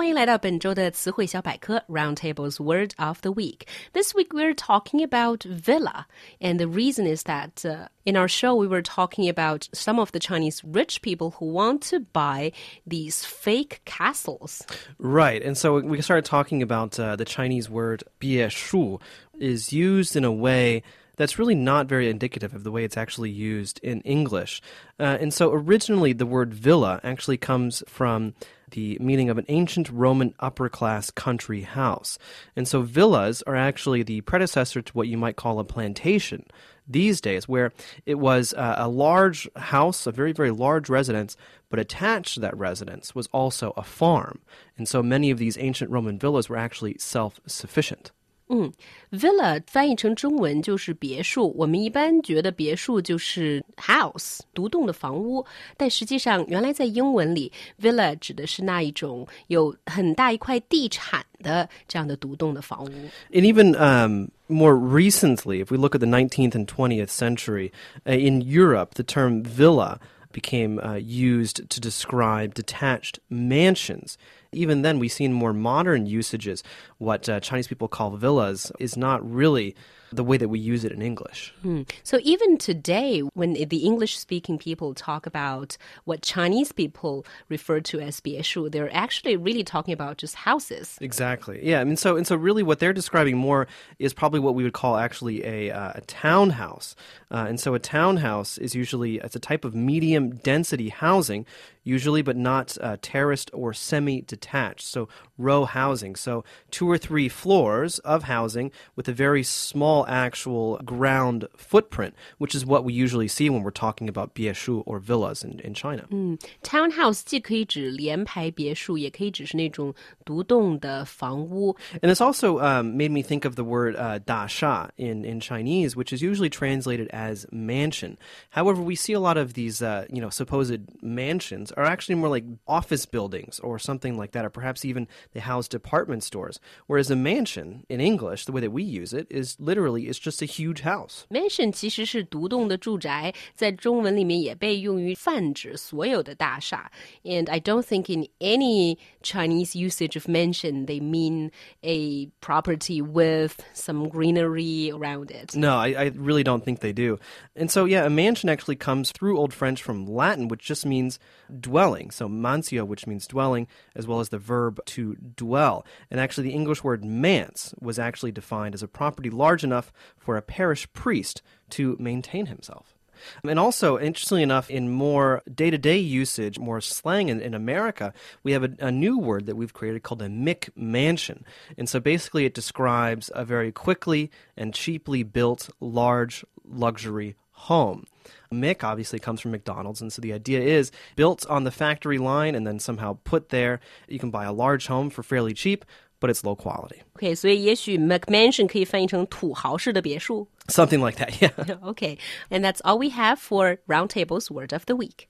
欢迎来到本周的词汇小百科 Roundtable's Word of the Week. This week we're talking about villa, and the reason is that uh, in our show we were talking about some of the Chinese rich people who want to buy these fake castles. Right, and so we started talking about uh, the Chinese word 别墅 is used in a way that's really not very indicative of the way it's actually used in English. Uh, and so originally, the word villa actually comes from the meaning of an ancient Roman upper class country house. And so villas are actually the predecessor to what you might call a plantation these days, where it was uh, a large house, a very, very large residence, but attached to that residence was also a farm. And so many of these ancient Roman villas were actually self sufficient. 嗯，villa 翻译成中文就是别墅。我们一般觉得别墅就是 house 独栋的房屋，但实际上，原来在英文里，villa 指的是那一种有很大一块地产的这样的独栋的房屋。And even um, more recently, if we look at the 19th and 20th century, uh, in Europe, the term villa became uh, used to describe detached mansions. Even then, we've seen more modern usages. What uh, Chinese people call villas is not really the way that we use it in English. Hmm. So even today, when the English-speaking people talk about what Chinese people refer to as 别墅, they're actually really talking about just houses. Exactly. Yeah. I mean, so and so really, what they're describing more is probably what we would call actually a uh, a townhouse. Uh, and so a townhouse is usually it's a type of medium density housing usually, but not uh, terraced or semi detached. So, row housing. So, two or three floors of housing with a very small actual ground footprint, which is what we usually see when we're talking about 别墅 or villas in, in China. Mm. Townhouse 既可以指连排别墅，也可以指是那种独栋的房屋。And it's also um, made me think of the word uh, 大厦 in, in Chinese, which is usually translated as mansion. However, we see a lot of these, uh, you know, supposed mansions are actually more like office buildings or something like that, or perhaps even they house department stores. Whereas a mansion in English, the way that we use it, is literally it's just a huge house. Mansion 其实是独栋的住宅，在中文里面也被用于泛指所有的大厦。And I don't think in any Chinese usage of mansion they mean a property with some greenery around it. No, I, I really don't think they do. And so, yeah, a mansion actually comes through Old French from Latin, which just means dwelling. So mansio, which means dwelling, as well as the verb to dwell. And actually, the English word manse was actually defined as a property large enough for a parish priest to maintain himself. And also, interestingly enough, in more day to day usage, more slang in, in America, we have a, a, new word that we've created called a McMansion. And so basically, it describes a very quickly and cheaply built large luxury home. Mick obviously comes from McDonald's, and so the idea is built on the factory line and then somehow put there. You can buy a large home for fairly cheap, but it's low quality. Okay, 所以也许 McMansion 可以翻译成土豪式的别墅。Something like that, yeah. okay, and that's all we have for Roundtable's Word of the Week.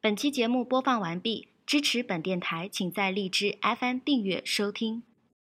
本期节目播放完毕，支持本电台，请在荔枝 FM 订阅收听。